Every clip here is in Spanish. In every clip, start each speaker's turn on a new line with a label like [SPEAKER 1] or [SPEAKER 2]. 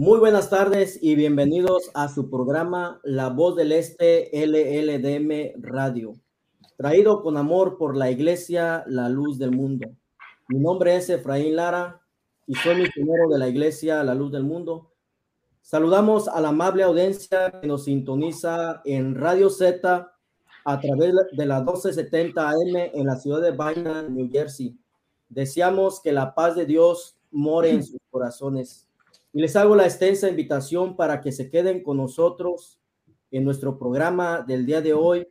[SPEAKER 1] Muy buenas tardes y bienvenidos a su programa La Voz del Este LLDM Radio, traído con amor por la Iglesia La Luz del Mundo. Mi nombre es Efraín Lara y soy misionero de la Iglesia La Luz del Mundo. Saludamos a la amable audiencia que nos sintoniza en Radio Z a través de la 1270 AM en la ciudad de Vaina, New Jersey. Deseamos que la paz de Dios more en sus corazones. Y les hago la extensa invitación para que se queden con nosotros en nuestro programa del día de hoy,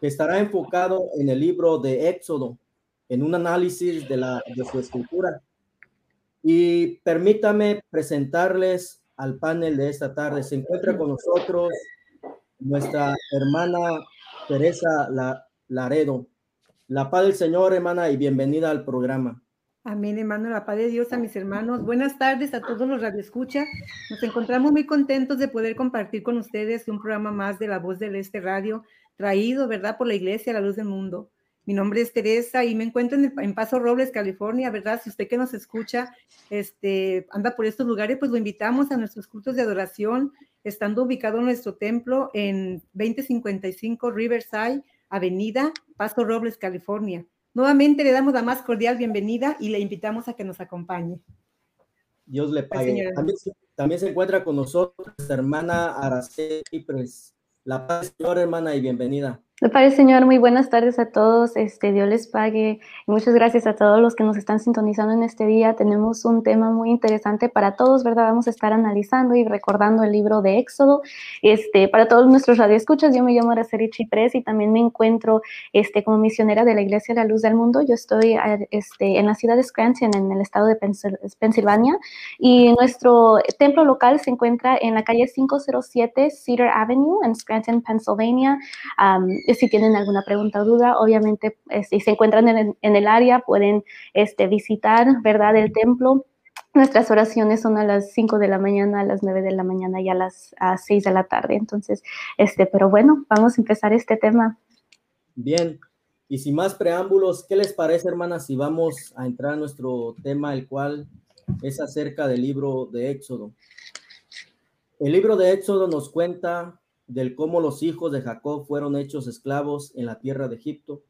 [SPEAKER 1] que estará enfocado en el libro de Éxodo, en un análisis de, su escritura. Y permítame presentarles al panel de esta tarde. Se encuentra con nosotros nuestra hermana Teresa Laredo. La paz del Señor, hermana, y bienvenida al programa.
[SPEAKER 2] Amén, hermano, la paz de Dios a mis hermanos. Buenas tardes a todos los radioescucha. Nos encontramos muy contentos de poder compartir con ustedes un programa más de La Voz del Este Radio, traído, ¿verdad?, por la Iglesia La Luz del Mundo. Mi nombre es Teresa y me encuentro en, Paso Robles, California, ¿verdad? Si usted que nos escucha este, anda por estos lugares, pues lo invitamos a nuestros cultos de adoración, estando ubicado en nuestro templo en 2055 Riverside Avenida, Paso Robles, California. Nuevamente le damos la más cordial bienvenida y le invitamos a que nos acompañe.
[SPEAKER 1] Dios le pague. También, también, se encuentra con nosotros hermana Araceli Pres. La paz, señor hermana, y bienvenida.
[SPEAKER 3] Me parece, Señor, muy buenas tardes a todos. Este, Dios les pague. Muchas gracias a todos los que nos están sintonizando en este día. Tenemos un tema muy interesante para todos, ¿verdad? Vamos a estar analizando y recordando el libro de Éxodo. Este, para todos nuestros radioescuchas, yo me llamo Araceli Chipres y también me encuentro este, como misionera de la Iglesia La Luz del Mundo. Yo estoy este, en la ciudad de Scranton, en el estado de Pensilvania. Y nuestro templo local se encuentra en la calle 507 Cedar Avenue, en Scranton, Pennsylvania. Um, si tienen alguna pregunta o duda, obviamente, eh, si se encuentran en, el área, pueden este, visitar, ¿verdad?, el templo. Nuestras oraciones son a las 5 de la mañana, a las 9 de la mañana y a las a 6 de la tarde. Entonces, este, pero bueno, vamos a empezar este tema.
[SPEAKER 1] Bien, y sin más preámbulos, ¿qué les parece, hermanas, si vamos a entrar a nuestro tema, el cual es acerca del libro de Éxodo? El libro de Éxodo nos cuenta del cómo los hijos de Jacob fueron hechos esclavos en la tierra de Egipto.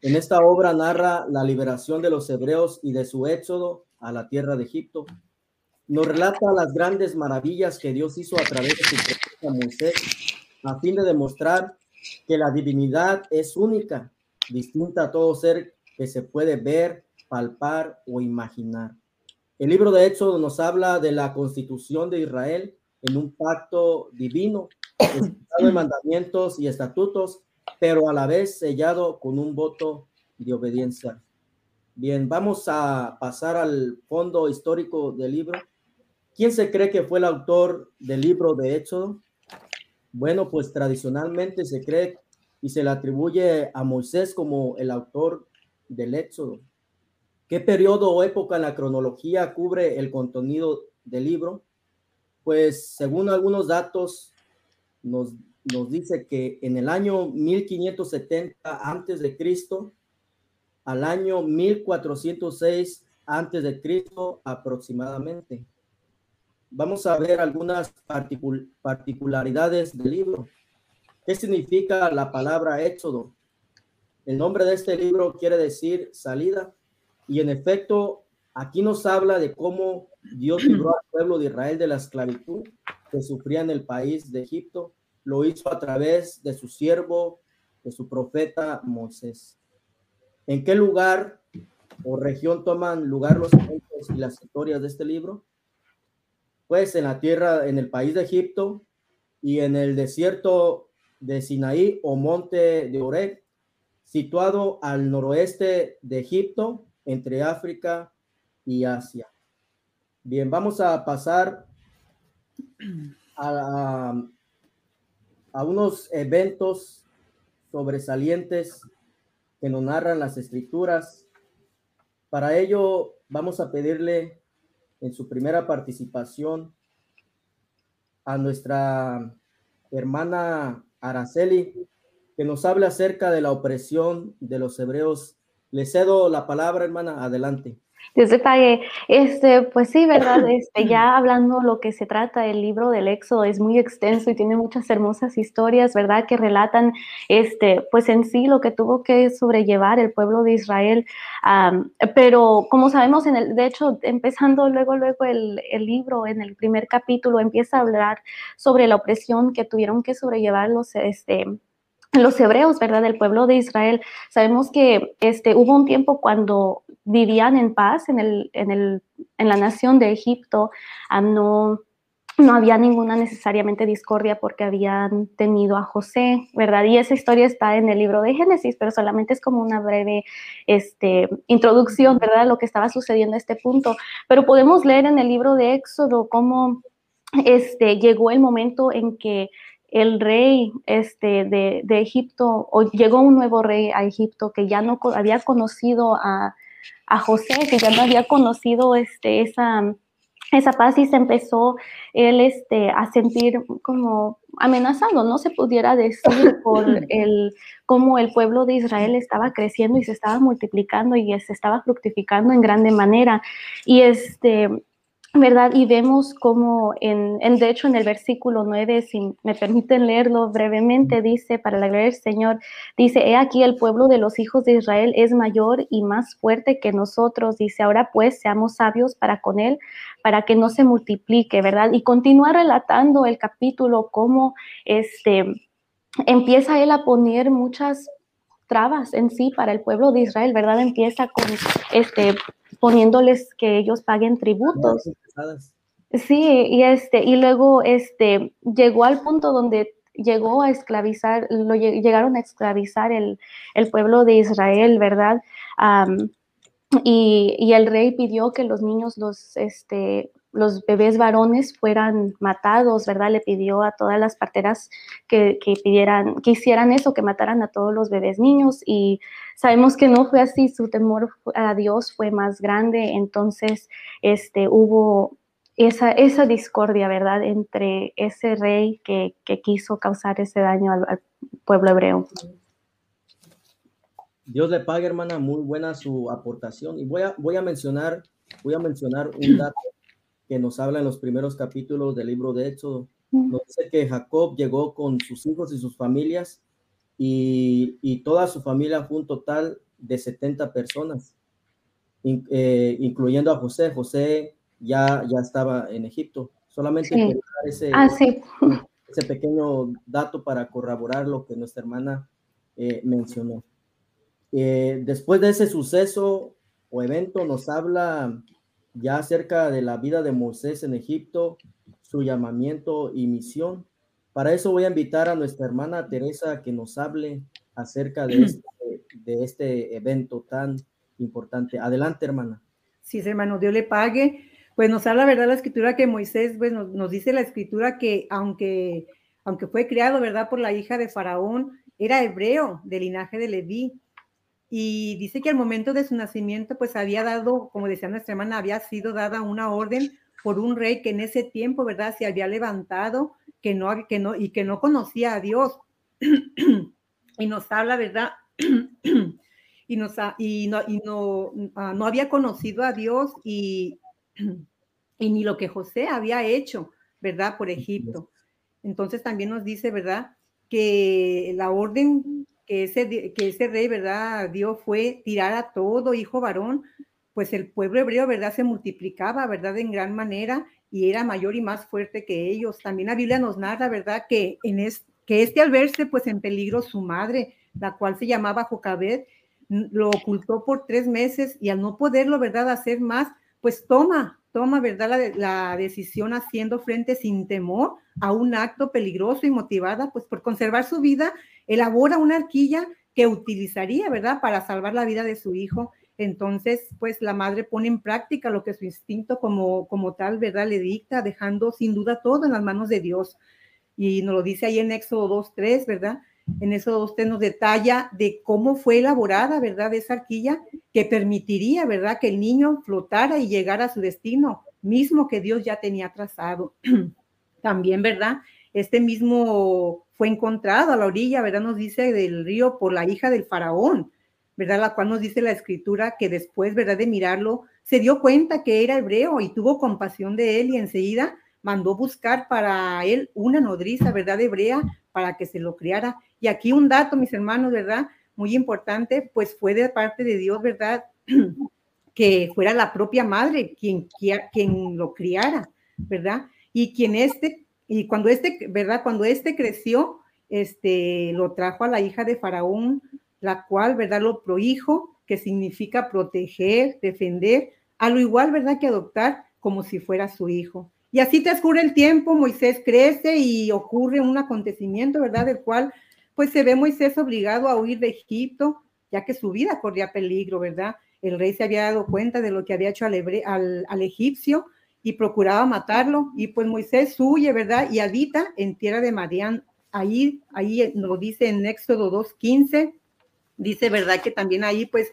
[SPEAKER 1] En esta obra narra la liberación de los hebreos y de su éxodo a la tierra de Egipto. Nos relata las grandes maravillas que Dios hizo a través de su profeta Moisés a fin de demostrar que la divinidad es única, distinta a todo ser que se puede ver, palpar o imaginar. El libro de Éxodo nos habla de la constitución de Israel en un pacto divino de mandamientos y estatutos, pero a la vez sellado con un voto de obediencia. Bien, vamos a pasar al fondo histórico del libro. ¿Quién se cree que fue el autor del libro de Éxodo? Bueno, pues tradicionalmente se cree y se le atribuye a Moisés como el autor del Éxodo. ¿Qué periodo o época en la cronología cubre el contenido del libro? Pues según algunos datos nos, nos dice que en el año 1570 antes de Cristo al año 1406 antes de Cristo aproximadamente. Vamos a ver algunas particularidades del libro. ¿Qué significa la palabra Éxodo? El nombre de este libro quiere decir salida y en efecto aquí nos habla de cómo Dios libró al pueblo de Israel de la esclavitud que sufría en el país de Egipto, lo hizo a través de su siervo, de su profeta Moisés. ¿En qué lugar o región toman lugar los eventos y las historias de este libro? Pues en la tierra, en el país de Egipto y en el desierto de Sinaí o monte de Oreb, situado al noroeste de Egipto, entre África y Asia. Bien, vamos a pasar a, a unos eventos sobresalientes que nos narran las escrituras. Para ello vamos a pedirle en su primera participación a nuestra hermana Araceli que nos hable acerca de la opresión de los hebreos. Le cedo la palabra, hermana, adelante.
[SPEAKER 3] Dios te pague. Este, pues sí, ¿verdad? Este, ya hablando lo que se trata, el libro del Éxodo es muy extenso y tiene muchas hermosas historias, ¿verdad? Que relatan, este, pues en sí lo que tuvo que sobrellevar el pueblo de Israel. pero como sabemos, en el, de hecho, empezando luego, luego el, el, libro, en el primer capítulo, empieza a hablar sobre la opresión que tuvieron que sobrellevar los, este, los hebreos, ¿verdad? Del pueblo de Israel. Sabemos que este, hubo un tiempo cuando vivían en paz en, el, en, el, en la nación de Egipto, no, no había ninguna necesariamente discordia porque habían tenido a José, ¿verdad? Y esa historia está en el libro de Génesis, pero solamente es como una breve este, introducción, ¿verdad? Lo que estaba sucediendo a este punto. Pero podemos leer en el libro de Éxodo cómo este, llegó el momento en que el rey este, de, Egipto, o llegó un nuevo rey a Egipto que ya no había conocido a, José, que ya no había conocido este, esa, esa paz y se empezó él este, a sentir como amenazado, no se pudiera decir por el cómo el pueblo de Israel estaba creciendo y se estaba multiplicando y se estaba fructificando en grande manera. Y este ¿verdad? Y vemos como, en, de hecho, en el versículo 9, si me permiten leerlo brevemente, dice, para la gloria del Señor, dice, he aquí el pueblo de los hijos de Israel es mayor y más fuerte que nosotros, dice, ahora pues seamos sabios para con él, para que no se multiplique, ¿verdad? Y continúa relatando el capítulo cómo este, empieza él a poner muchas trabas en sí para el pueblo de Israel, ¿verdad? Empieza con este poniéndoles que ellos paguen tributos. Sí, y este, y luego este llegó al punto donde llegó a esclavizar, lo llegaron a esclavizar el, pueblo de Israel, ¿verdad? y, y, el rey pidió que los niños, los, este, los bebés varones fueran matados, ¿verdad? Le pidió a todas las parteras que, que, pidieran, que hicieran eso, que mataran a todos los bebés niños y sabemos que no fue así, su temor a Dios fue más grande, entonces este, hubo esa, esa discordia, ¿verdad? Entre ese rey que, que quiso causar ese daño al, pueblo hebreo.
[SPEAKER 1] Dios le pague, hermana, muy buena su aportación. Y voy a, voy a mencionar, voy a mencionar un dato que nos habla en los primeros capítulos del libro de Éxodo. Nos dice que Jacob llegó con sus hijos y sus familias y, toda su familia fue un total de 70 personas, eh, incluyendo a José. José ya, ya estaba en Egipto. Solamente ese,
[SPEAKER 3] ah,
[SPEAKER 1] ese pequeño dato para corroborar lo que nuestra hermana eh, mencionó. Eh, después de ese suceso o evento nos habla ya acerca de la vida de Moisés en Egipto, su llamamiento y misión. Para eso voy a invitar a nuestra hermana Teresa que nos hable acerca de este, este evento tan importante. Adelante, hermana.
[SPEAKER 2] Sí, hermano, Dios le pague. Pues nos habla, ¿verdad? La escritura que Moisés, pues nos, dice la escritura que aunque, aunque fue criado, ¿verdad? Por la hija de Faraón, era hebreo del linaje de Leví y dice que al momento de su nacimiento, pues había dado, como decía nuestra hermana, había sido dada una orden por un rey que en ese tiempo, ¿verdad? Se había levantado, que no, que no, y que no conocía a Dios. y nos habla, ¿verdad? y, nos, y, no, y no, ah, no había conocido a Dios y, y ni lo que José había hecho, ¿verdad? Por Egipto. Entonces también nos dice, ¿verdad? Que la orden que ese, que ese rey, ¿verdad? Dio fue tirar a todo hijo varón, pues el pueblo hebreo, ¿verdad? Se multiplicaba, ¿verdad? En gran manera y era mayor y más fuerte que ellos. También la Biblia nos narra, ¿verdad? Que, en es, que este al verse pues en peligro su madre, la cual se llamaba Jocabed, lo ocultó por tres meses y al no poderlo, ¿verdad? Hacer más, pues toma, toma, ¿verdad? La, la, decisión haciendo frente sin temor a un acto peligroso y motivada, pues por conservar su vida elabora una arquilla que utilizaría, ¿verdad?, para salvar la vida de su hijo. Entonces, pues la madre pone en práctica lo que su instinto como, como tal, ¿verdad?, le dicta, dejando sin duda todo en las manos de Dios. Y nos lo dice ahí en Éxodo 2.3, ¿verdad? En Éxodo 2.3 nos detalla de cómo fue elaborada, ¿verdad?, esa arquilla que permitiría, ¿verdad?, que el niño flotara y llegara a su destino, mismo que Dios ya tenía trazado. También, ¿verdad? Este mismo fue encontrado a la orilla, ¿verdad? Nos dice del río por la hija del faraón, ¿verdad? La cual nos dice la escritura que después, ¿verdad? De mirarlo, se dio cuenta que era hebreo y tuvo compasión de él y enseguida mandó buscar para él una nodriza, ¿verdad? Hebrea para que se lo criara. Y aquí un dato, mis hermanos, ¿verdad? Muy importante, pues fue de parte de Dios, ¿verdad? que fuera la propia madre quien, quien lo criara, ¿verdad? Y quien este y cuando este, ¿verdad? Cuando este creció, este, lo trajo a la hija de Faraón, la cual, ¿verdad? Lo prohijo, que significa proteger, defender, a lo igual, ¿verdad? Que adoptar como si fuera su hijo. Y así transcurre el tiempo, Moisés crece y ocurre un acontecimiento, ¿verdad? Del cual, pues se ve Moisés obligado a huir de Egipto, ya que su vida corría peligro, ¿verdad? El rey se había dado cuenta de lo que había hecho al, egipcio, y procuraba matarlo. Y pues Moisés huye, ¿verdad? Y habita en tierra de Madián. Ahí, ahí lo dice en Éxodo 2.15. Dice, ¿verdad? Que también ahí pues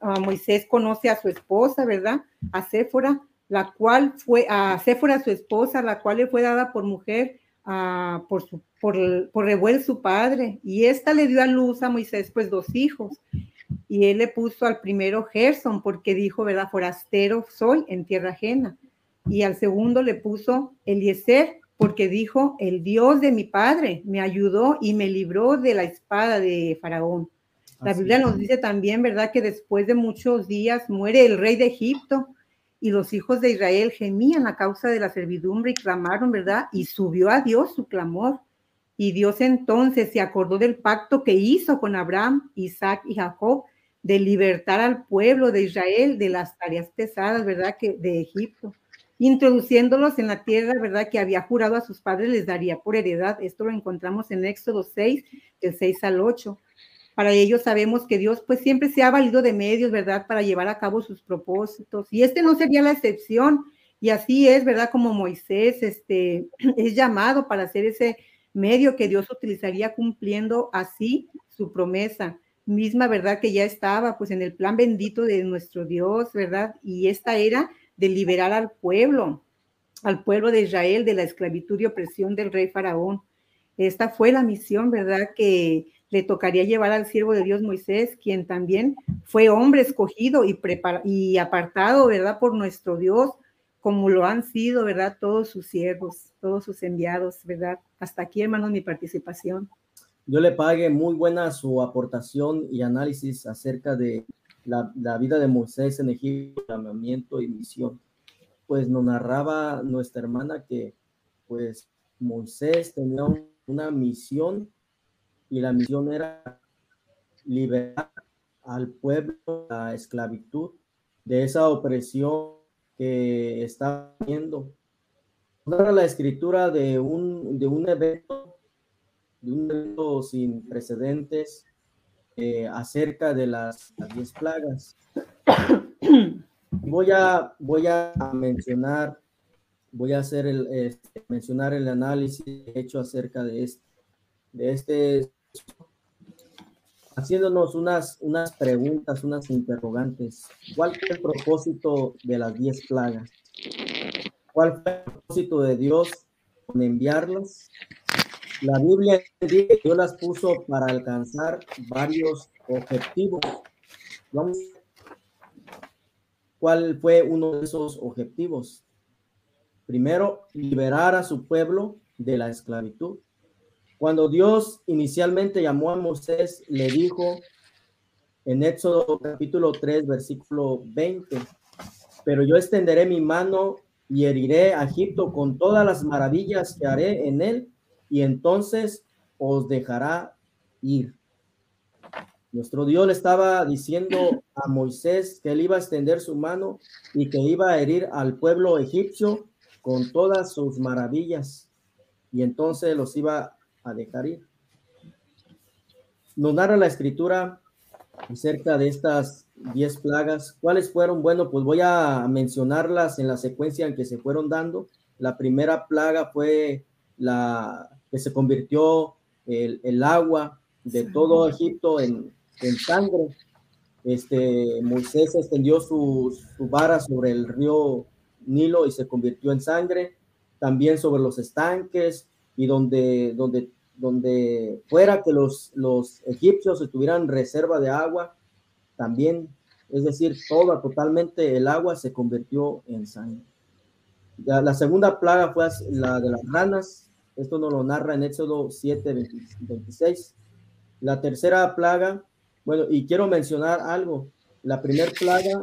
[SPEAKER 2] Moisés conoce a su esposa, ¿verdad? A Séfora, la cual fue, a Séfora su esposa, la cual le fue dada por mujer por, su, por, por Rebuel su padre. Y esta le dio a luz a Moisés pues dos hijos y él le puso al primero Gerson porque dijo, ¿verdad? Forastero soy en tierra ajena y al segundo le puso Eliezer, porque dijo, el Dios de mi padre me ayudó y me libró de la espada de Faraón. La Biblia nos dice también, ¿verdad?, que después de muchos días muere el rey de Egipto y los hijos de Israel gemían a causa de la servidumbre y clamaron, ¿verdad? Y subió a Dios su clamor. Y Dios entonces se acordó del pacto que hizo con Abraham, Isaac y Jacob de libertar al pueblo de Israel de las tareas pesadas, ¿verdad? Que de Egipto introduciéndolos en la tierra, ¿verdad? Que había jurado a sus padres les daría por heredad. Esto lo encontramos en Éxodo 6, del 6 al 8. Para ello sabemos que Dios pues siempre se ha valido de medios, ¿verdad? Para llevar a cabo sus propósitos. Y este no sería la excepción. Y así es, ¿verdad? Como Moisés este, es llamado para ser ese medio que Dios utilizaría cumpliendo así su promesa misma, ¿verdad? Que ya estaba pues en el plan bendito de nuestro Dios, ¿verdad? Y esta era de liberar al pueblo, al pueblo de Israel de la esclavitud y opresión del rey faraón. Esta fue la misión, ¿verdad?, que le tocaría llevar al siervo de Dios Moisés, quien también fue hombre escogido y, y apartado, ¿verdad?, por nuestro Dios, como lo han sido, ¿verdad?, todos sus siervos, todos sus enviados, ¿verdad? Hasta aquí, hermanos, mi participación.
[SPEAKER 1] Yo le pague muy buena su aportación y análisis acerca de la, vida de Moisés en Egipto, llamamiento y misión. Pues nos narraba nuestra hermana que pues Moisés tenía una misión y la misión era liberar al pueblo de la esclavitud, de esa opresión que está viendo. la escritura de un, de un evento, de un evento sin precedentes, eh, acerca de las, diez plagas. Voy a, voy a mencionar, voy a hacer el, este, mencionar el análisis hecho acerca de este, de este, haciéndonos unas, unas preguntas, unas interrogantes. ¿Cuál fue el propósito de las diez plagas? ¿Cuál fue el propósito de Dios con enviarlas? La Biblia dice que Dios las puso para alcanzar varios objetivos. ¿Cuál fue uno de esos objetivos? Primero, liberar a su pueblo de la esclavitud. Cuando Dios inicialmente llamó a Moisés, le dijo en Éxodo capítulo 3, versículo 20, pero yo extenderé mi mano y heriré a Egipto con todas las maravillas que haré en él y entonces os dejará ir. Nuestro Dios le estaba diciendo a Moisés que él iba a extender su mano y que iba a herir al pueblo egipcio con todas sus maravillas y entonces los iba a dejar ir. nos narra la escritura acerca de estas diez plagas. ¿Cuáles fueron? Bueno, pues voy a mencionarlas en la secuencia en que se fueron dando. La primera plaga fue la que se convirtió el, el agua de todo Egipto en, en, sangre. Este, Moisés extendió su, su vara sobre el río Nilo y se convirtió en sangre. También sobre los estanques y donde, donde donde fuera que los, los egipcios tuvieran reserva de agua, también, es decir, toda, totalmente el agua se convirtió en sangre. La, segunda plaga fue la de las ranas, esto nos lo narra en Éxodo 7, 26. La tercera plaga, bueno, y quiero mencionar algo, la primera plaga,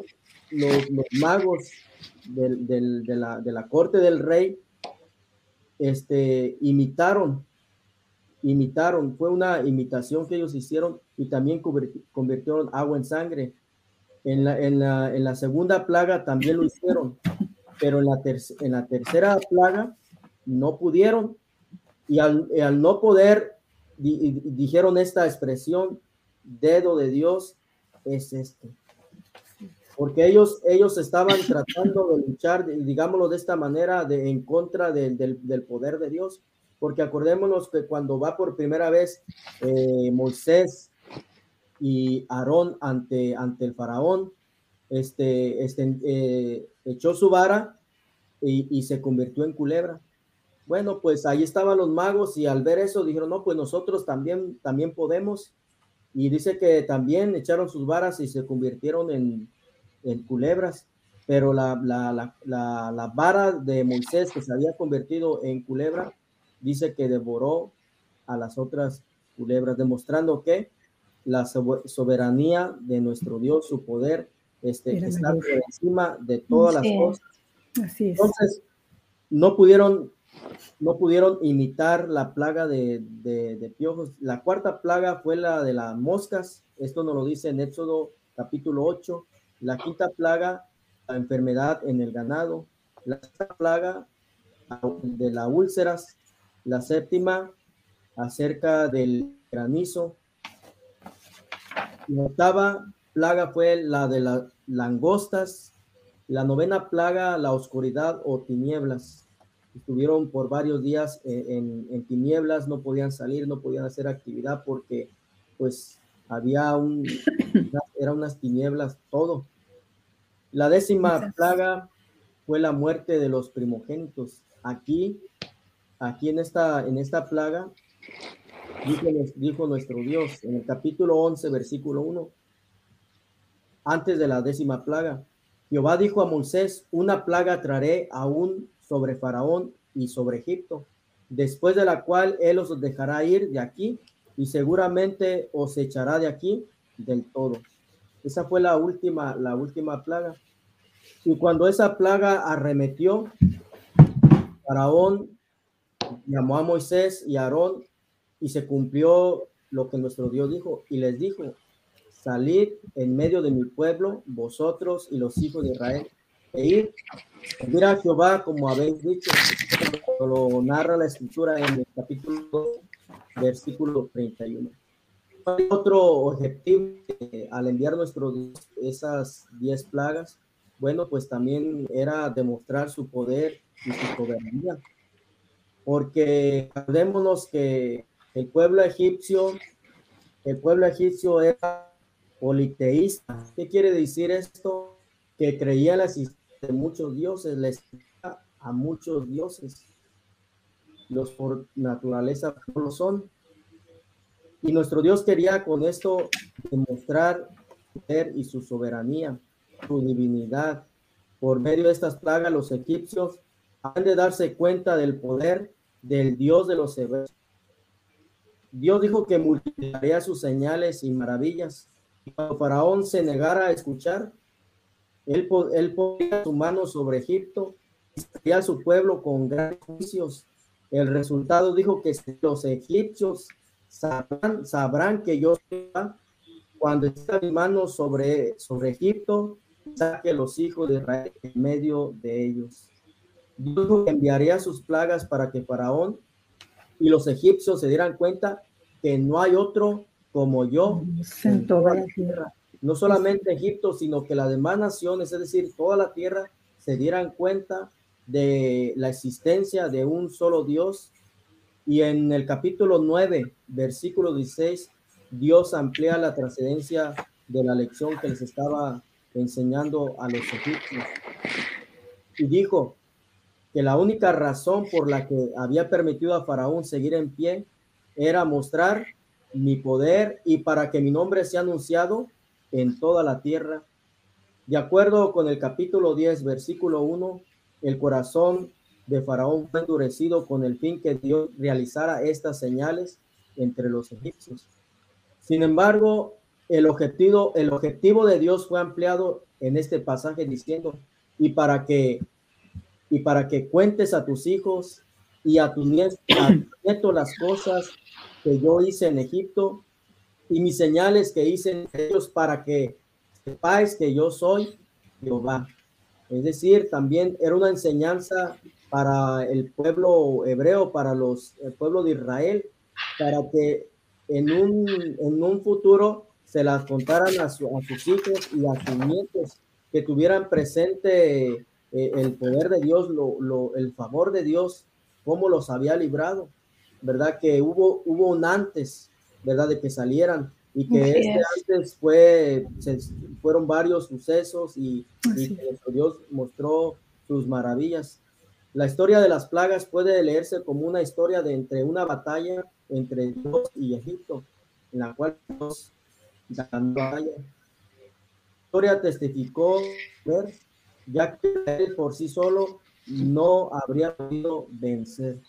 [SPEAKER 1] los, los magos del, del, de, la, de la corte del rey, este, imitaron imitaron, fue una imitación que ellos hicieron y también convirtieron agua en sangre. En la, en la, en la segunda plaga también lo hicieron, pero en la, en la tercera plaga no pudieron y al, al no poder dijeron esta expresión, dedo de Dios es este. Porque ellos, ellos estaban tratando de luchar, digámoslo de esta manera, de, en contra del, del poder de Dios porque acordémonos que cuando va por primera vez eh, Moisés y Aarón ante, ante el faraón, este, este eh, echó su vara y, y, se convirtió en culebra. Bueno, pues ahí estaban los magos y al ver eso dijeron, no, pues nosotros también, también podemos. Y dice que también echaron sus varas y se convirtieron en, en culebras. Pero la, la, la, la, vara de Moisés que se había convertido en culebra dice que devoró a las otras culebras, demostrando que la soberanía de nuestro Dios, su poder, este, está por encima de todas las cosas. Así es. Entonces, no pudieron, no pudieron imitar la plaga de, de, piojos. La cuarta plaga fue la de las moscas. Esto nos lo dice en Éxodo capítulo 8. La quinta plaga, la enfermedad en el ganado. La sexta plaga de las úlceras la séptima acerca del granizo. La octava plaga fue la de las langostas. La novena plaga, la oscuridad o tinieblas. Estuvieron por varios días en, tinieblas, no podían salir, no podían hacer actividad porque pues había un, eran unas tinieblas todo. La décima plaga fue la muerte de los primogénitos. Aquí aquí en esta, en esta plaga, dijo, nuestro Dios en el capítulo 11, versículo 1, antes de la décima plaga, Jehová dijo a Moisés, una plaga traeré aún sobre Faraón y sobre Egipto, después de la cual él os dejará ir de aquí y seguramente os echará de aquí del todo. Esa fue la última, la última plaga. Y cuando esa plaga arremetió, Faraón llamó a Moisés y a Aarón y se cumplió lo que nuestro Dios dijo y les dijo, salid en medio de mi pueblo, vosotros y los hijos de Israel, e ir, mira a Jehová como habéis dicho, lo narra la escritura en el capítulo 2, versículo 31. Otro objetivo al enviar nuestro Dios esas diez plagas, bueno, pues también era demostrar su poder y su soberanía porque acordémonos que el pueblo egipcio, el pueblo egipcio era politeísta. ¿Qué quiere decir esto? Que creía en la existencia de muchos dioses, les a muchos dioses. Los por naturaleza no lo son. Y nuestro Dios quería con esto demostrar poder y su soberanía, su divinidad. Por medio de estas plagas, los egipcios han de darse cuenta del poder del Dios de los hebreos. Dios dijo que multiplicaría sus señales y maravillas. Cuando Faraón se negara a escuchar, él, él ponía su mano sobre Egipto y a su pueblo con grandes juicios. El resultado dijo que los egipcios sabrán, sabrán que yo cuando está mi mano sobre, sobre Egipto, saque los hijos de Israel en medio de ellos. Dios enviaría sus plagas para que Faraón y los egipcios se dieran cuenta que no hay otro como yo en toda la tierra. No solamente Egipto, sino que las demás naciones, es decir, toda la tierra, se dieran cuenta de la existencia de un solo Dios. Y en el capítulo 9, versículo 16, Dios amplía la trascendencia de la lección que les estaba enseñando a los egipcios. Y dijo que la única razón por la que había permitido a Faraón seguir en pie era mostrar mi poder y para que mi nombre sea anunciado en toda la tierra. De acuerdo con el capítulo 10, versículo 1, el corazón de Faraón fue endurecido con el fin que Dios realizara estas señales entre los egipcios. Sin embargo, el objetivo, el objetivo de Dios fue ampliado en este pasaje diciendo, y para que, y para que cuentes a tus hijos y a tus nietos las cosas que yo hice en Egipto y mis señales que hice ellos para que sepáis que yo soy Jehová. Es decir, también era una enseñanza para el pueblo hebreo, para los, el pueblo de Israel, para que en un, en un futuro se las contaran a, sus hijos y a sus nietos, que tuvieran presente eh, el poder de Dios, lo, el favor de Dios, cómo los había librado, ¿verdad? Que hubo, hubo un antes, ¿verdad? De que salieran y que este antes fue, fueron varios sucesos y, y Dios mostró sus maravillas. La historia de las plagas puede leerse como una historia de entre una batalla entre Dios y Egipto, en la cual Dios ganó La historia testificó ver, ya que él por sí solo no habría podido vencer.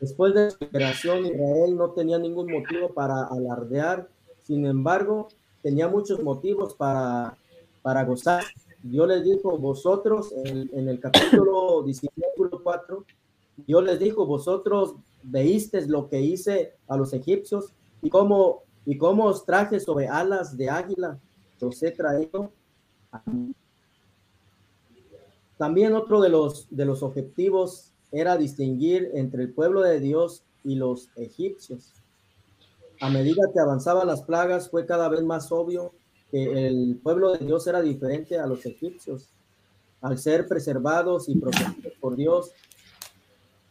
[SPEAKER 1] Después de su liberación, Israel no tenía ningún motivo para alardear, sin embargo, tenía muchos motivos para, para gozar. Dios les dijo, vosotros, en, el capítulo 19, 4, Dios les dijo, vosotros veísteis lo que hice a los egipcios y cómo, y cómo os traje sobre alas de águila, os he traído. También otro de los, de los objetivos era distinguir entre el pueblo de Dios y los egipcios. A medida que avanzaban las plagas, fue cada vez más obvio que el pueblo de Dios era diferente a los egipcios, al ser preservados y protegidos por Dios.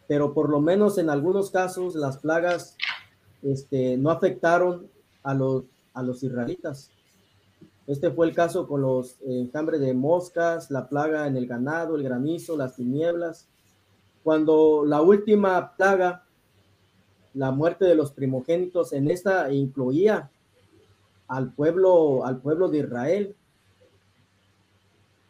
[SPEAKER 1] Pero por lo menos en algunos casos las plagas este, no afectaron a los, a los israelitas. Este fue el caso con los enjambres de moscas, la plaga en el ganado, el granizo, las tinieblas, cuando la última plaga, la muerte de los primogénitos, en esta incluía al pueblo, al pueblo de Israel.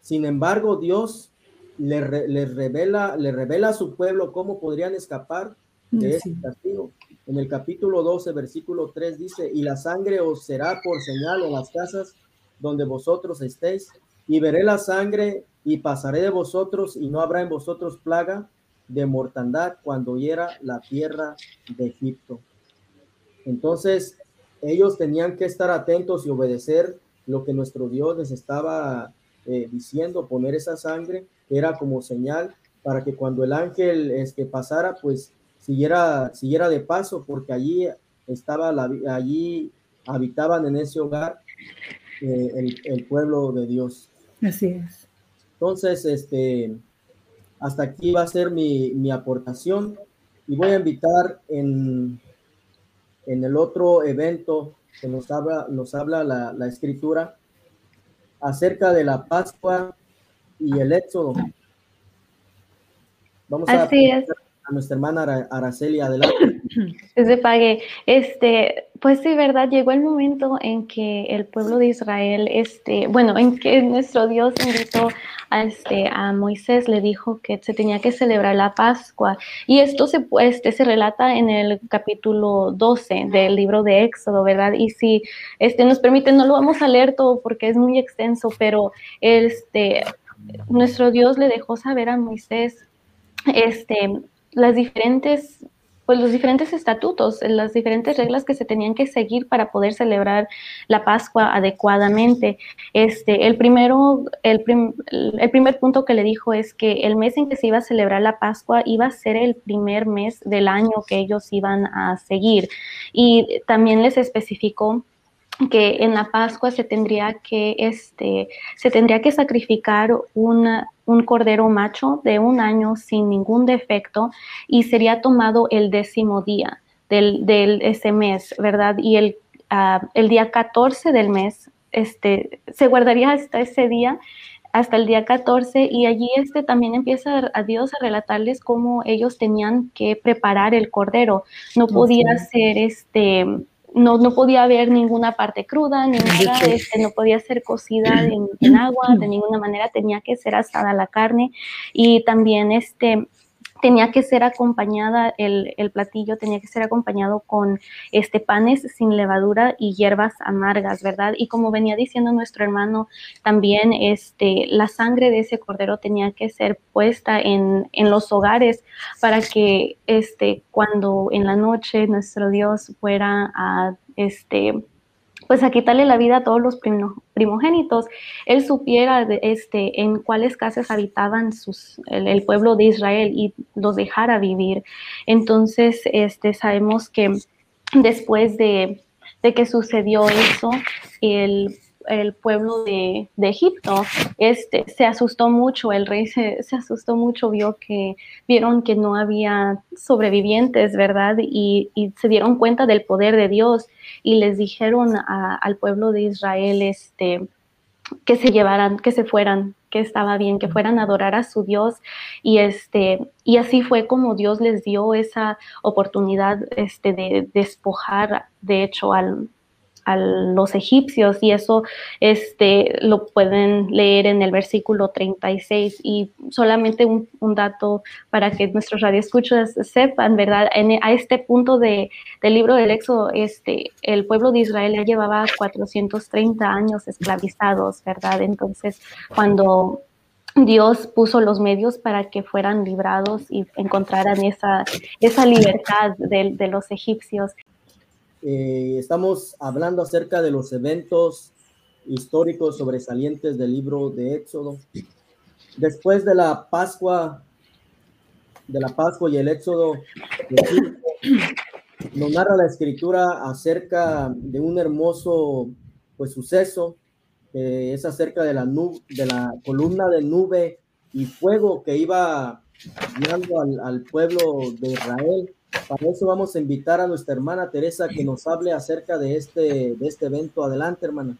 [SPEAKER 1] Sin embargo, Dios le, revela, le revela a su pueblo cómo podrían escapar de ese castigo. En el capítulo 12, versículo 3 dice, y la sangre os será por señal en las casas donde vosotros estéis, y veré la sangre y pasaré de vosotros, y no habrá en vosotros plaga de mortandad cuando hiera la tierra de Egipto. Entonces, ellos tenían que estar atentos y obedecer lo que nuestro Dios les estaba eh, diciendo, poner esa sangre, era como señal para que cuando el ángel este, pasara, pues siguiera, siguiera de paso, porque allí estaba, la, allí habitaban en ese hogar eh, el, el, pueblo de Dios.
[SPEAKER 2] Así es.
[SPEAKER 1] Entonces, este, hasta aquí va a ser mi, aportación y voy a invitar en, en el otro evento que nos habla, nos habla la, escritura acerca de la Pascua y el Éxodo.
[SPEAKER 3] Vamos a,
[SPEAKER 1] a nuestra hermana Araceli, adelante.
[SPEAKER 3] Desde Pague, este, pues sí, verdad, llegó el momento en que el pueblo de Israel, este, bueno, en que nuestro Dios invitó a, este, a Moisés, le dijo que se tenía que celebrar la Pascua. Y esto se, este, se relata en el capítulo 12 del libro de Éxodo, ¿verdad? Y si este, nos permite, no lo vamos a leer todo porque es muy extenso, pero este, nuestro Dios le dejó saber a Moisés este, las diferentes pues los diferentes estatutos, las diferentes reglas que se tenían que seguir para poder celebrar la Pascua adecuadamente. Este, el primero, el, el primer punto que le dijo es que el mes en que se iba a celebrar la Pascua iba a ser el primer mes del año que ellos iban a seguir. Y también les especificó que en la Pascua se tendría que, este, se tendría que sacrificar una, un cordero macho de un año sin ningún defecto y sería tomado el décimo día del, ese mes, ¿verdad? Y el, ah, el día 14 del mes este, se guardaría hasta ese día hasta el día 14 y allí este también empieza a Dios a relatarles cómo ellos tenían que preparar el cordero. No podía ser este no, no podía haber ninguna parte cruda, ni nada, este, no podía ser cocida en, en, agua, de ninguna manera tenía que ser asada la carne. Y también este, tenía que ser acompañada, el, el, platillo tenía que ser acompañado con este, panes sin levadura y hierbas amargas, ¿verdad? Y como venía diciendo nuestro hermano, también este, la sangre de ese cordero tenía que ser puesta en, en los hogares para que este, cuando en la noche nuestro Dios fuera a este, pues a quitarle la vida a todos los primogénitos, él supiera de, este, en cuáles casas habitaban sus, el, pueblo de Israel y los dejara vivir. Entonces, este, sabemos que después de, de que sucedió eso, el el pueblo de, Egipto, este, se asustó mucho, el rey se, asustó mucho, vio que, vieron que no había sobrevivientes, ¿verdad? Y, se dieron cuenta del poder de Dios y les dijeron al pueblo de Israel, este, que se llevaran, que se fueran, que estaba bien, que fueran a adorar a su Dios y este y así fue como Dios les dio esa oportunidad este de despojar de hecho al, a los egipcios y eso este, lo pueden leer en el versículo 36 y solamente un, dato para que nuestros radioescuchas sepan, ¿verdad? a este punto de, del libro del Éxodo, este, el pueblo de Israel ya llevaba 430 años esclavizados, ¿verdad? Entonces, cuando Dios puso los medios para que fueran librados y encontraran esa, esa libertad de los egipcios.
[SPEAKER 1] Eh, estamos hablando acerca de los eventos históricos sobresalientes del libro de Éxodo. Después de la Pascua, de la Pascua y el Éxodo, nos narra la escritura acerca de un hermoso pues suceso, es acerca de la, nube, de la columna de nube y fuego que iba guiando al, al pueblo de Israel para eso vamos a invitar a nuestra hermana Teresa que nos hable acerca de este, de este evento. Adelante, hermana.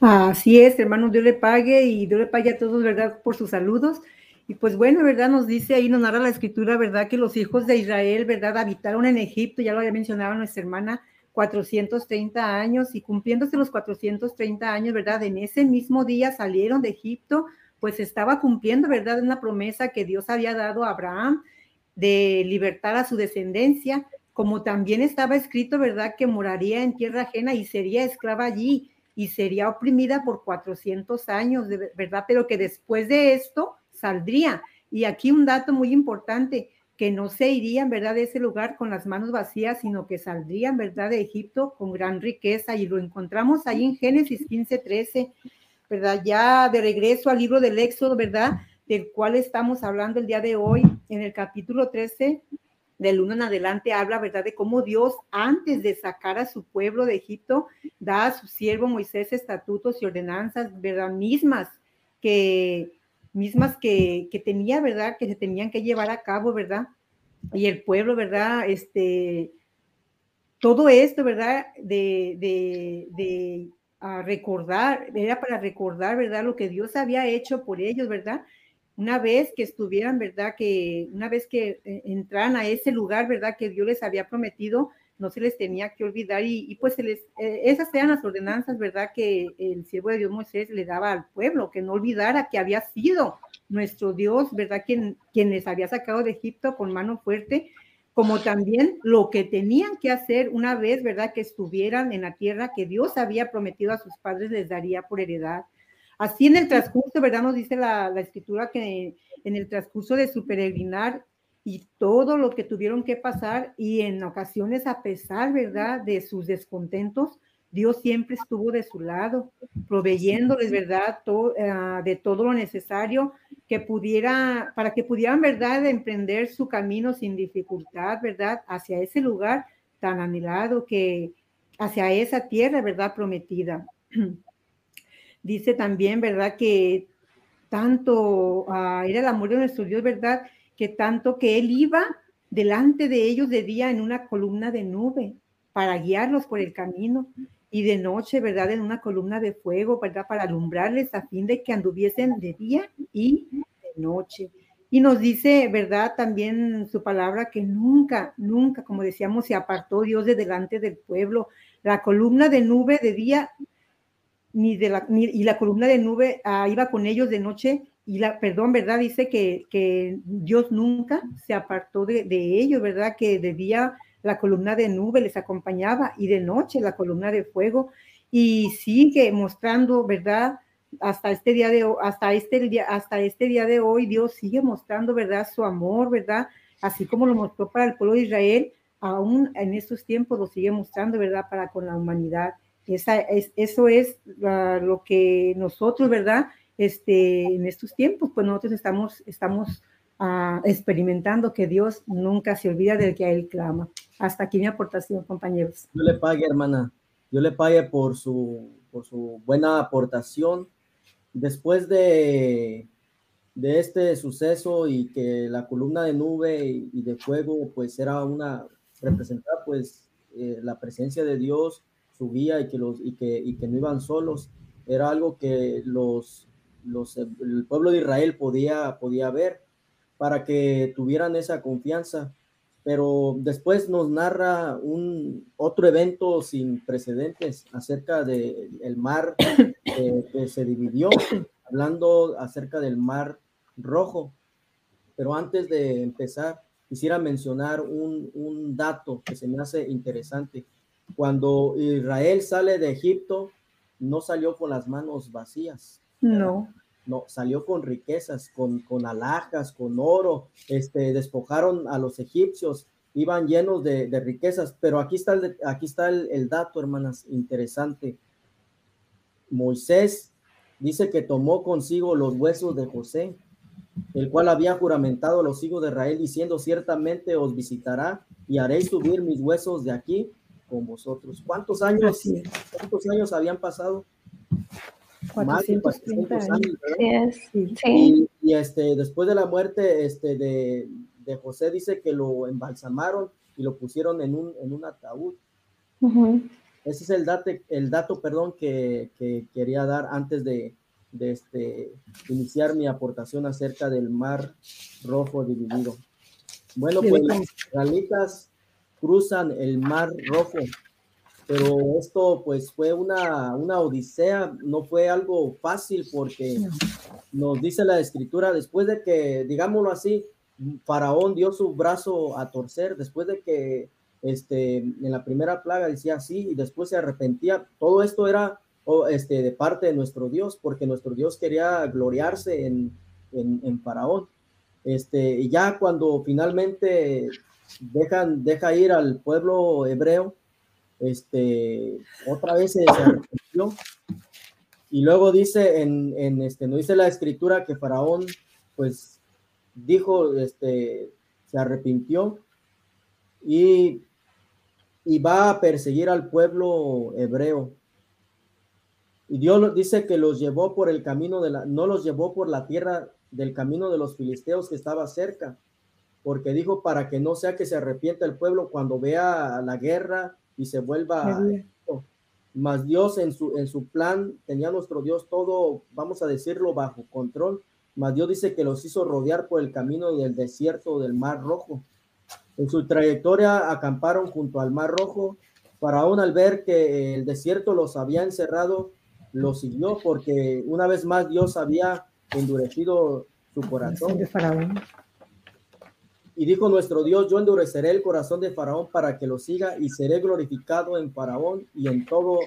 [SPEAKER 2] Así es, hermano, Dios le pague y Dios le pague a todos, ¿verdad? Por sus saludos. Y pues bueno, ¿verdad? Nos dice ahí, nos narra la escritura, ¿verdad? Que los hijos de Israel, ¿verdad? Habitaron en Egipto, ya lo había mencionado nuestra hermana, 430 años y cumpliéndose los 430 años, ¿verdad? En ese mismo día salieron de Egipto, pues estaba cumpliendo, ¿verdad? Una promesa que Dios había dado a Abraham de libertar a su descendencia, como también estaba escrito, ¿verdad?, que moraría en tierra ajena y sería esclava allí y sería oprimida por 400 años, ¿verdad? Pero que después de esto saldría. Y aquí un dato muy importante, que no se irían, ¿verdad?, de ese lugar con las manos vacías, sino que saldrían, ¿verdad?, de Egipto con gran riqueza. Y lo encontramos ahí en Génesis 15, 13, ¿verdad? Ya de regreso al libro del Éxodo, ¿verdad? Del cual estamos hablando el día de hoy, en el capítulo 13, del 1 en adelante, habla, ¿verdad?, de cómo Dios, antes de sacar a su pueblo de Egipto, da a su siervo Moisés estatutos y ordenanzas, ¿verdad?, mismas que, mismas que, que tenía, ¿verdad?, que se tenían que llevar a cabo, ¿verdad? Y el pueblo, ¿verdad?, este, todo esto, ¿verdad?, de, de, de a recordar, era para recordar, ¿verdad? Lo que Dios había hecho por ellos, ¿verdad? Una vez que estuvieran, ¿verdad? Que una vez que eh, entraran a ese lugar, ¿verdad? Que Dios les había prometido, no se les tenía que olvidar y, pues se les, eh, esas eran las ordenanzas, ¿verdad? Que el siervo de Dios Moisés le daba al pueblo, que no olvidara que había sido nuestro Dios, ¿verdad? Quien, quien les había sacado de Egipto con mano fuerte, como también lo que tenían que hacer una vez, ¿verdad? Que estuvieran en la tierra que Dios había prometido a sus padres les daría por heredad. Así en el transcurso, ¿verdad? Nos dice la, escritura que en el transcurso de su peregrinar y todo lo que tuvieron que pasar y en ocasiones a pesar, ¿verdad?, de sus descontentos, Dios siempre estuvo de su lado, proveyéndoles, ¿verdad?, ah, de todo lo necesario que pudiera, para que pudieran, ¿verdad?, emprender su camino sin dificultad, ¿verdad?, hacia ese lugar tan anhelado que, hacia esa tierra, ¿verdad?, prometida. Dice también, ¿verdad?, que tanto uh, era el amor de nuestro Dios, ¿verdad?, que tanto que Él iba delante de ellos de día en una columna de nube para guiarlos por el camino y de noche, ¿verdad? En una columna de fuego, ¿verdad? Para alumbrarles a fin de que anduviesen de día y de noche. Y nos dice, ¿verdad? También su palabra que nunca, nunca, como decíamos, se apartó Dios de delante del pueblo. La columna de nube de día, ni de la, ni, y la columna de nube ah, iba con ellos de noche. Y la, perdón, ¿verdad? Dice que, que Dios nunca se apartó de, de ellos, ¿verdad? Que de día la columna de nube les acompañaba y de noche la columna de fuego y sigue mostrando, ¿verdad? Hasta este día de hasta este día hasta este día de hoy Dios sigue mostrando, ¿verdad? Su amor, ¿verdad? Así como lo mostró para el pueblo de Israel, aún en estos tiempos lo sigue mostrando, ¿verdad? Para con la humanidad. Esa es, eso es uh, lo que nosotros, ¿verdad? Este, en estos tiempos, pues nosotros estamos, estamos uh, experimentando que Dios nunca se olvida del que a Él clama. Hasta aquí mi aportación, compañeros.
[SPEAKER 1] Yo le pague, hermana. Yo le pague por su, por su buena aportación. Después de, de este suceso y que la columna de nube y, de fuego, pues era una, representar pues eh, la presencia de Dios, su guía y que, los, y que, no iban solos. Era algo que los, los, el pueblo de Israel podía, podía ver para que tuvieran esa confianza pero después nos narra un otro evento sin precedentes acerca del el mar que se dividió, hablando acerca del mar rojo. Pero antes de empezar, quisiera mencionar un, un dato que se me hace interesante. Cuando Israel sale de Egipto, no salió con las manos vacías.
[SPEAKER 2] No
[SPEAKER 1] no, salió con riquezas, con, con alhajas, con oro, este, despojaron a los egipcios, iban llenos de, riquezas, pero aquí está, el, aquí está el, dato, hermanas, interesante. Moisés dice que tomó consigo los huesos de José, el cual había juramentado a los hijos de Israel, diciendo, ciertamente os visitará y haréis subir mis huesos de aquí con vosotros. ¿Cuántos años, cuántos años habían pasado?
[SPEAKER 2] más de 400
[SPEAKER 1] años. Y, este, después de la muerte este, de, de, José, dice que lo embalsamaron y lo pusieron en un, en un ataúd. Ese es el, dato, el dato perdón, que, que quería dar antes de, de este, iniciar mi aportación acerca del mar rojo dividido. Bueno, pues israelitas cruzan el mar rojo pero esto pues fue una, una odisea, no fue algo fácil porque nos dice la escritura, después de que, digámoslo así, Faraón dio su brazo a torcer, después de que este, en la primera plaga decía así y después se arrepentía, todo esto era este, de parte de nuestro Dios, porque nuestro Dios quería gloriarse en, en, en Faraón. Este, ya cuando finalmente dejan, deja ir al pueblo hebreo, este, otra vez se arrepintió. Y luego dice en, en, este, no dice la escritura que Faraón, pues, dijo, este, se arrepintió y, y va a perseguir al pueblo hebreo. Y Dios dice que los llevó por el camino de la, no los llevó por la tierra del camino de los filisteos que estaba cerca, porque dijo para que no sea que se arrepienta el pueblo cuando vea la guerra y se vuelva más Dios en su, en su plan tenía nuestro Dios todo, vamos a decirlo, bajo control. Más Dios dice que los hizo rodear por el camino del desierto del Mar Rojo. En su trayectoria acamparon junto al Mar Rojo. Faraón al ver que el desierto los había encerrado, lo siguió porque una vez más Dios había endurecido su corazón. Y dijo nuestro Dios, yo endureceré el corazón de Faraón para que lo siga y seré glorificado en Faraón y en todo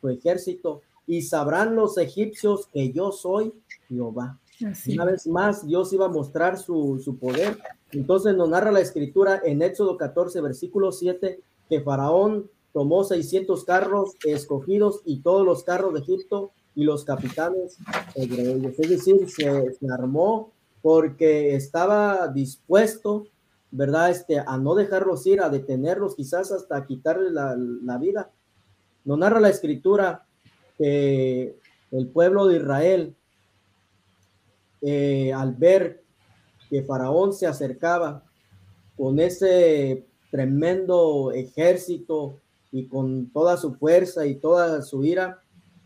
[SPEAKER 1] su ejército. Y sabrán los egipcios que yo soy Jehová. Una vez más, Dios iba a mostrar su, su, poder. Entonces nos narra la escritura en Éxodo 14, versículo 7, que Faraón tomó 600 carros escogidos y todos los carros de Egipto y los capitanes ellos. Es decir, se, se armó porque estaba dispuesto, ¿verdad? Este, a no dejarlos ir, a detenerlos, quizás hasta quitarle la, la vida. Nos narra la escritura que el pueblo de Israel, eh, al ver que Faraón se acercaba con ese tremendo ejército y con toda su fuerza y toda su ira,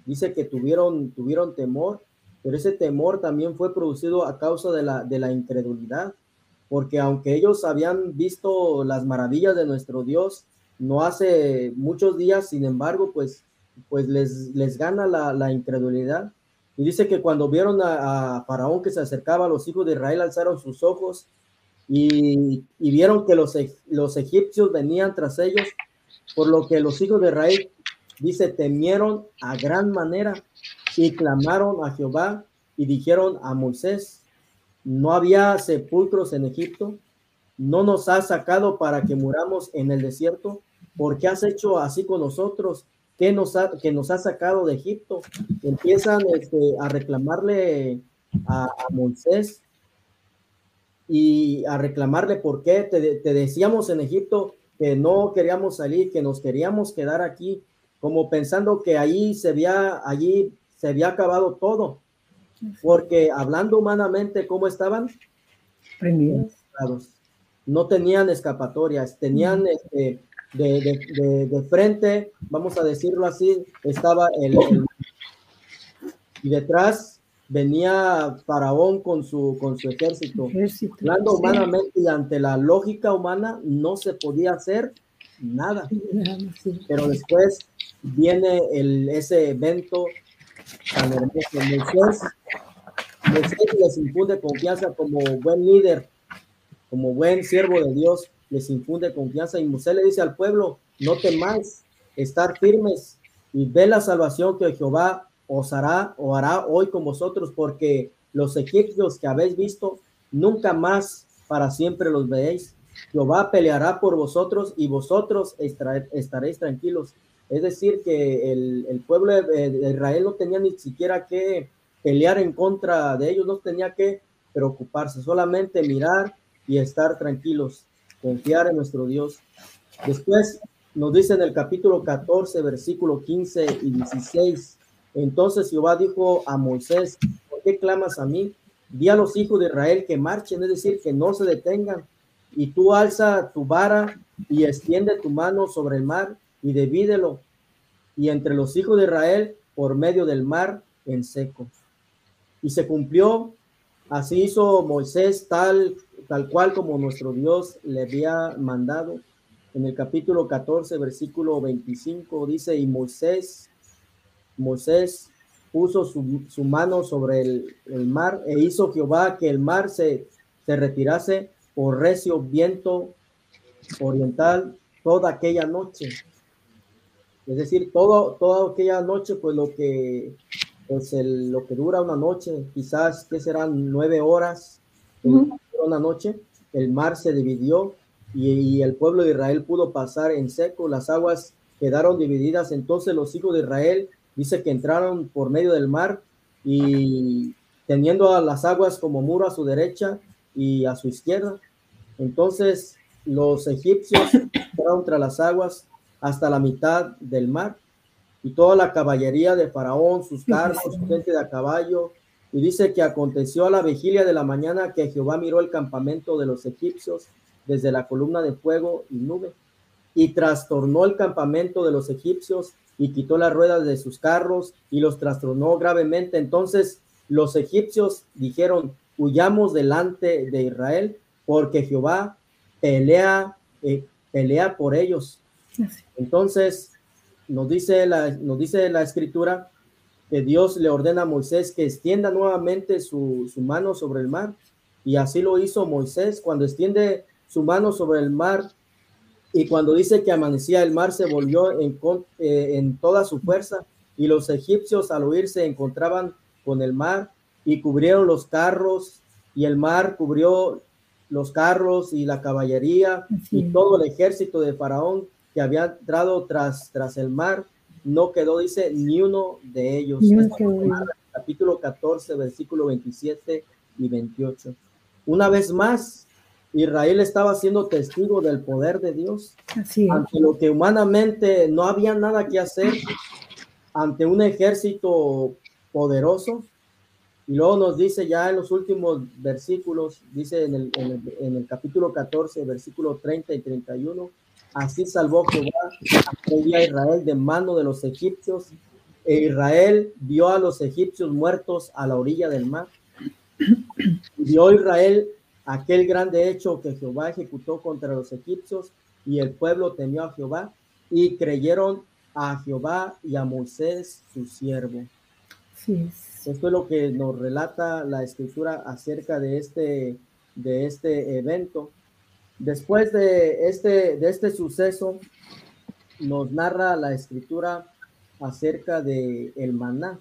[SPEAKER 1] dice que tuvieron, tuvieron temor, pero ese temor también fue producido a causa de la, de la incredulidad, porque aunque ellos habían visto las maravillas de nuestro Dios, no hace muchos días, sin embargo, pues, pues les, les gana la, incredulidad. Y dice que cuando vieron a, a, Faraón que se acercaba, los hijos de Israel alzaron sus ojos y, y vieron que los, los egipcios venían tras ellos, por lo que los hijos de Israel, dice, temieron a gran manera y clamaron a Jehová y dijeron a Moisés, no había sepulcros en Egipto, no nos has sacado para que muramos en el desierto, ¿por qué has hecho así con nosotros? ¿Qué nos ha, que nos ha sacado de Egipto? Empiezan este, a reclamarle a, a, Moisés y a reclamarle por qué te, te decíamos en Egipto que no queríamos salir, que nos queríamos quedar aquí, como pensando que allí se había, allí se había acabado todo. Porque hablando humanamente, ¿cómo estaban?
[SPEAKER 2] Prendidos.
[SPEAKER 1] No tenían escapatorias, tenían este, de, de, de, de, frente, vamos a decirlo así, estaba el, el, y detrás venía Faraón con su, con su ejército. ejército Hablando sí. humanamente y ante la lógica humana, no se podía hacer nada. Sí. Pero después viene el, ese evento tan hermoso. Les infunde confianza como buen líder, como buen siervo de Dios les infunde confianza y Moisés le dice al pueblo, no temáis, estar firmes y ve la salvación que Jehová os hará o hará hoy con vosotros, porque los egipcios que habéis visto, nunca más para siempre los veéis. Jehová peleará por vosotros y vosotros estaréis tranquilos. Es decir, que el, pueblo de Israel no tenía ni siquiera que pelear en contra de ellos, no tenía que preocuparse, solamente mirar y estar tranquilos confiar en nuestro Dios. Después nos dice en el capítulo 14, versículo 15 y 16, entonces Jehová dijo a Moisés, ¿por qué clamas a mí? Di a los hijos de Israel que marchen, es decir, que no se detengan, y tú alza tu vara y extiende tu mano sobre el mar y divídelo, y entre los hijos de Israel por medio del mar en seco. Y se cumplió, así hizo Moisés tal tal cual como nuestro Dios le había mandado. En el capítulo 14, versículo 25 dice, y Moisés, Moisés puso su, su mano sobre el, el, mar e hizo Jehová que el mar se, se retirase por recio viento oriental toda aquella noche. Es decir, todo, toda aquella noche, pues lo que, pues el, lo que dura una noche, quizás que serán nueve horas, uh -huh una noche, el mar se dividió y, y, el pueblo de Israel pudo pasar en seco, las aguas quedaron divididas, entonces los hijos de Israel dice que entraron por medio del mar y teniendo a las aguas como muro a su derecha y a su izquierda. Entonces los egipcios entraron tras las aguas hasta la mitad del mar y toda la caballería de Faraón, sus carros, gente de a caballo, y dice que aconteció a la vigilia de la mañana que Jehová miró el campamento de los egipcios desde la columna de fuego y nube, y trastornó el campamento de los egipcios y quitó las ruedas de sus carros y los trastornó gravemente. Entonces los egipcios dijeron, huyamos delante de Israel, porque Jehová pelea, eh, pelea por ellos. Entonces nos dice la, nos dice la escritura que Dios le ordena a Moisés que extienda nuevamente su, su, mano sobre el mar. Y así lo hizo Moisés cuando extiende su mano sobre el mar y cuando dice que amanecía el mar se volvió en, eh, en toda su fuerza y los egipcios al oír se encontraban con el mar y cubrieron los carros y el mar cubrió los carros y la caballería y todo el ejército de Faraón que había entrado tras, tras el mar, no quedó, dice, ni uno de ellos. capítulo 14, versículo 27 y 28. Una vez más, Israel estaba siendo testigo del poder de Dios, ante lo que humanamente no había nada que hacer, ante un ejército poderoso, y luego nos dice ya en los últimos versículos, dice en el, en el, capítulo 14, versículo 30 y 31, así salvó Jehová a Israel de mano de los egipcios, e Israel vio a los egipcios muertos a la orilla del mar. Y vio Israel aquel grande hecho que Jehová ejecutó contra los egipcios, y el pueblo temió a Jehová, y creyeron a Jehová y a Moisés, su siervo. Sí, esto es lo que nos relata la escritura acerca de este, de este evento. Después de este, de este suceso, nos narra la escritura acerca de el maná.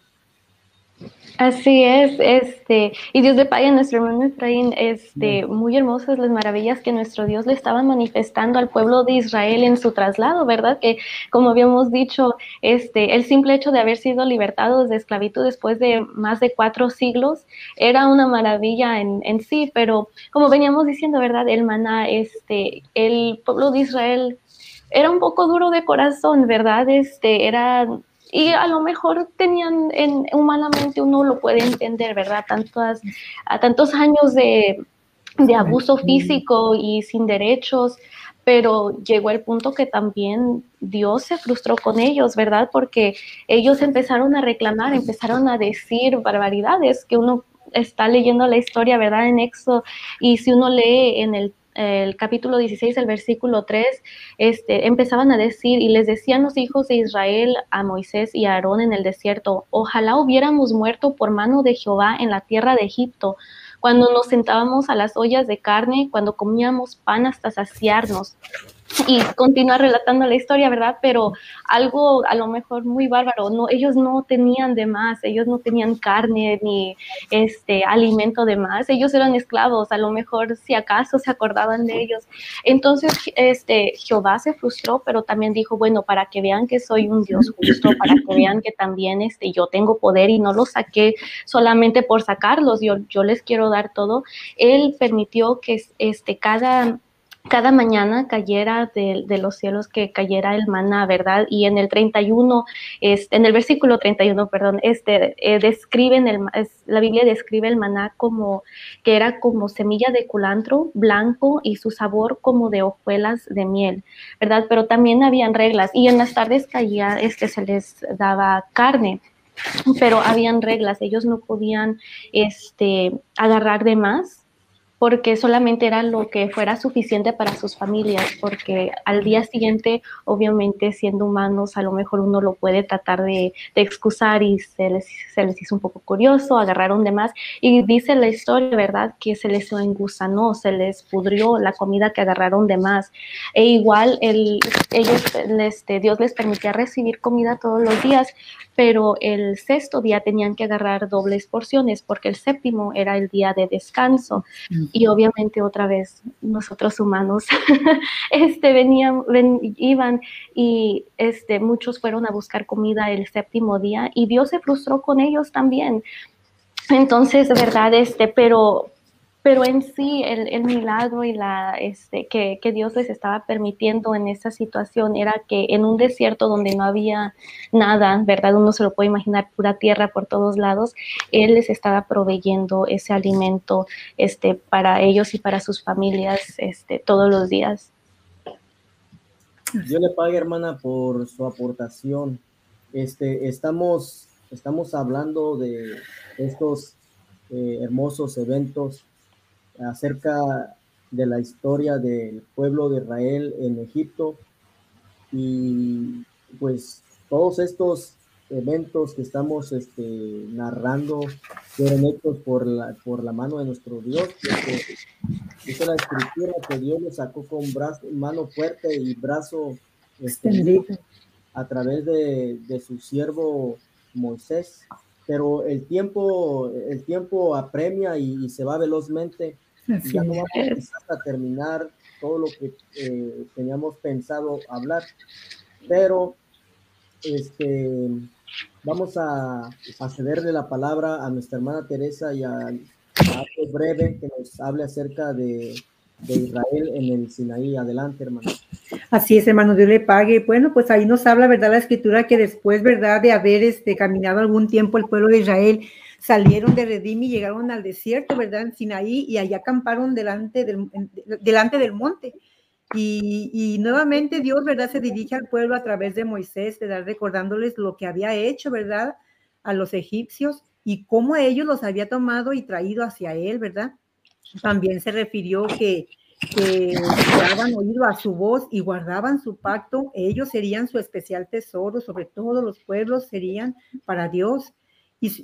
[SPEAKER 3] Así es, este, y Dios de Padre, nuestro hermano Efraín, este, muy hermosas las maravillas que nuestro Dios le estaba manifestando al pueblo de Israel en su traslado, ¿verdad? Que como habíamos dicho, este, el simple hecho de haber sido libertados de esclavitud después de más de cuatro siglos era una maravilla en, en sí, pero como veníamos diciendo, ¿verdad? El maná, este, el pueblo de Israel era un poco duro de corazón, ¿verdad? Este, era y a lo mejor tenían en, humanamente uno lo puede entender, ¿verdad? Tantos, a tantos años de, de abuso físico y sin derechos, pero llegó el punto que también Dios se frustró con ellos, ¿verdad? Porque ellos empezaron a reclamar, empezaron a decir barbaridades que uno está leyendo la historia, ¿verdad? En Éxodo, y si uno lee en el el capítulo 16, el versículo 3, este, empezaban a decir, y les decían los hijos de Israel a Moisés y a Aarón en el desierto, ojalá hubiéramos muerto por mano de Jehová en la tierra de Egipto, cuando nos sentábamos a las ollas de carne, cuando comíamos pan hasta saciarnos y continúa relatando la historia, ¿verdad? Pero algo a lo mejor muy bárbaro, no, ellos no tenían de más, ellos no tenían carne ni este alimento de más, ellos eran esclavos, a lo mejor si acaso se acordaban de ellos. Entonces, este, Jehová se frustró, pero también dijo, bueno, para que vean que soy un Dios justo, para que vean que también este, yo tengo poder y no los saqué solamente por sacarlos, yo, yo les quiero dar todo, Él permitió que este, cada cada mañana cayera de, los cielos que cayera el maná, ¿verdad? Y en el 31, este, en el versículo 31, perdón, este, eh, describen el, la Biblia describe el maná como que era como semilla de culantro blanco y su sabor como de hojuelas de miel, ¿verdad? Pero también habían reglas y en las tardes caía, este, se les daba carne pero habían reglas, ellos no podían este, agarrar de más porque solamente era lo que fuera suficiente para sus familias, porque al día siguiente, obviamente siendo humanos, a lo mejor uno lo puede tratar de, excusar y se les, se les, hizo un poco curioso, agarraron de más, y dice la historia, ¿verdad?, que se les engusanó, se les pudrió la comida que agarraron de más, e igual el, ellos, este, Dios les permitía recibir comida todos los días, pero el sexto día tenían que agarrar dobles porciones porque el séptimo era el día de descanso. Y obviamente otra vez nosotros humanos este venían iban y este muchos fueron a buscar comida el séptimo día y Dios se frustró con ellos también. Entonces, de verdad, este, pero, pero en sí el, milagro y la este, que, Dios les estaba permitiendo en esa situación era que en un desierto donde no había nada, ¿verdad? Uno se lo puede imaginar, pura tierra por todos lados, Él les estaba proveyendo ese alimento este, para ellos y para sus familias este, todos los días.
[SPEAKER 1] Yo le pague, hermana, por su aportación. Este, estamos, estamos hablando de estos eh, hermosos eventos acerca de la historia del pueblo de Israel en Egipto y pues todos estos eventos que estamos este, narrando fueron hechos por la, por la mano de nuestro Dios. Dice la escritura que Dios lo sacó con brazo, mano fuerte y brazo extendido a través de, de su siervo Moisés. pero el tiempo, el tiempo apremia y, se va velozmente. Y ya no vamos a terminar todo lo que eh, teníamos pensado hablar, pero este, vamos a, a, cederle la palabra a nuestra hermana Teresa y a, a breve que nos hable acerca de, de Israel en el Sinaí. Adelante, hermano.
[SPEAKER 2] Así es, hermano, Dios le pague. Bueno, pues ahí nos habla, ¿verdad? La escritura que después, ¿verdad? De haber este, caminado algún tiempo el pueblo de Israel, salieron de Redim y llegaron al desierto, ¿verdad? En Sinaí, y allá acamparon delante del, delante del monte. Y, y, nuevamente Dios, ¿verdad? Se dirige al pueblo a través de Moisés, ¿verdad? Recordándoles lo que había hecho, ¿verdad? A los egipcios y cómo ellos los había tomado y traído hacia él, ¿verdad? También se refirió que, que daban oído a su voz y guardaban su pacto, ellos serían su especial tesoro, sobre todos los pueblos serían para Dios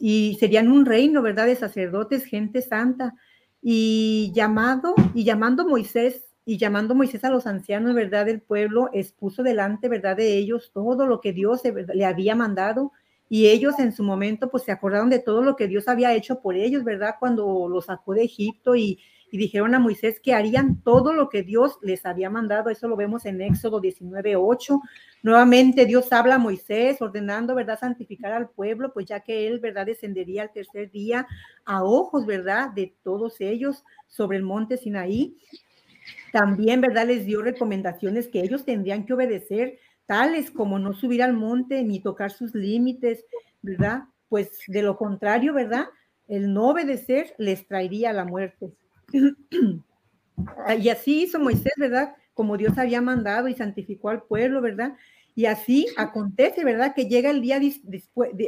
[SPEAKER 2] y, serían un reino, ¿verdad? De sacerdotes, gente santa. Y llamado, y llamando Moisés, y llamando Moisés a los ancianos, ¿verdad? Del pueblo, expuso delante, ¿verdad? De ellos todo lo que Dios le había mandado. Y ellos en su momento, pues se acordaron de todo lo que Dios había hecho por ellos, ¿verdad? Cuando los sacó de Egipto y, y dijeron a Moisés que harían todo lo que Dios les había mandado. Eso lo vemos en Éxodo 19:8. Nuevamente Dios habla a Moisés ordenando, ¿verdad?, santificar al pueblo, pues ya que él, ¿verdad?, descendería al tercer día a ojos, ¿verdad?, de todos ellos sobre el monte Sinaí. También, ¿verdad?, les dio recomendaciones que ellos tendrían que obedecer, tales como no subir al monte ni tocar sus límites, ¿verdad? Pues de lo contrario, ¿verdad? El no obedecer les traería la muerte. Y así hizo Moisés, ¿verdad? Como Dios había mandado y santificó al pueblo, ¿verdad? Y así acontece, ¿verdad? Que llega el día,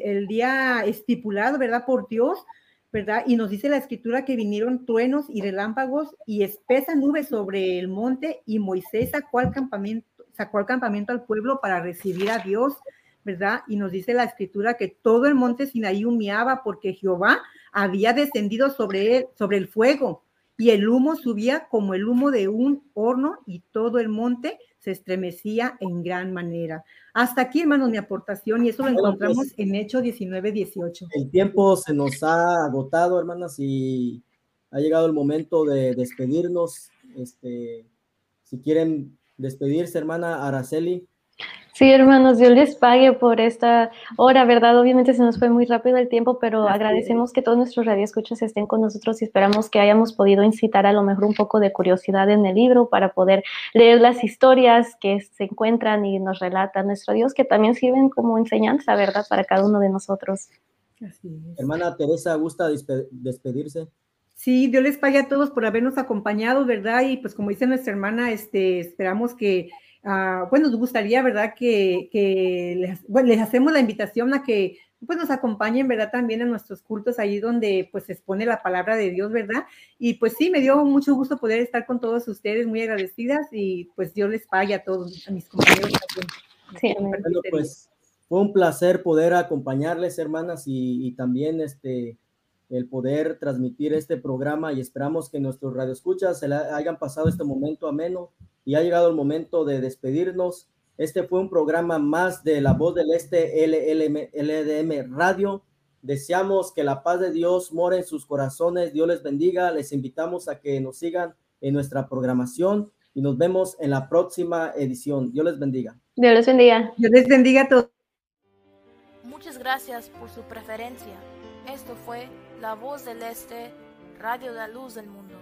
[SPEAKER 2] el día estipulado, ¿verdad? Por Dios, ¿verdad? Y nos dice la escritura que vinieron truenos y relámpagos y espesa nube sobre el monte y Moisés sacó al campamento, sacó al campamento al pueblo para recibir a Dios, ¿verdad? Y nos dice la escritura que todo el monte Sinaí humeaba porque Jehová había descendido sobre él, sobre el fuego y el humo subía como el humo de un horno y todo el monte se estremecía en gran manera. Hasta aquí, hermanos, mi aportación y eso lo pues, encontramos en Hecho 19, 18.
[SPEAKER 1] El tiempo se nos ha agotado, hermanas, y ha llegado el momento de despedirnos. Este, si quieren despedirse, hermana Araceli.
[SPEAKER 3] Sí, hermanos, Dios les pague por esta hora, ¿verdad? Obviamente se nos fue muy rápido el tiempo, pero agradecemos que todos nuestros radioescuchas estén con nosotros y esperamos que hayamos podido incitar a lo mejor un poco de curiosidad en el libro para poder leer las historias que se encuentran y nos relata nuestro Dios, que también sirven como enseñanza, ¿verdad? Para cada uno de nosotros.
[SPEAKER 1] Hermana Teresa, ¿gusta despedirse?
[SPEAKER 2] Sí, Dios les pague a todos por habernos acompañado, ¿verdad? Y pues como dice nuestra hermana, este, esperamos que Ah, bueno, nos gustaría, ¿verdad? Que, les, bueno, les, hacemos la invitación a que pues nos acompañen, ¿verdad? También en nuestros cultos, ahí donde pues se expone la palabra de Dios, ¿verdad? Y pues sí, me dio mucho gusto poder estar con todos ustedes, muy agradecidas y pues Dios les pague a todos, a mis compañeros también.
[SPEAKER 1] Sí, bueno, pues fue un placer poder acompañarles, hermanas, y, y también este el poder transmitir este programa y esperamos que nuestros radioescuchas se hayan pasado este momento ameno y ha llegado el momento de despedirnos. Este fue un programa más de La Voz del Este LLM, LDM Radio. Deseamos que la paz de Dios more en sus corazones. Dios les bendiga. Les invitamos a que nos sigan en nuestra programación y nos vemos en la próxima edición. Dios les bendiga.
[SPEAKER 3] Dios les bendiga.
[SPEAKER 2] Dios les bendiga a todos.
[SPEAKER 4] Muchas gracias por su preferencia. Esto fue La Voz del Este, Radio de la Luz del Mundo.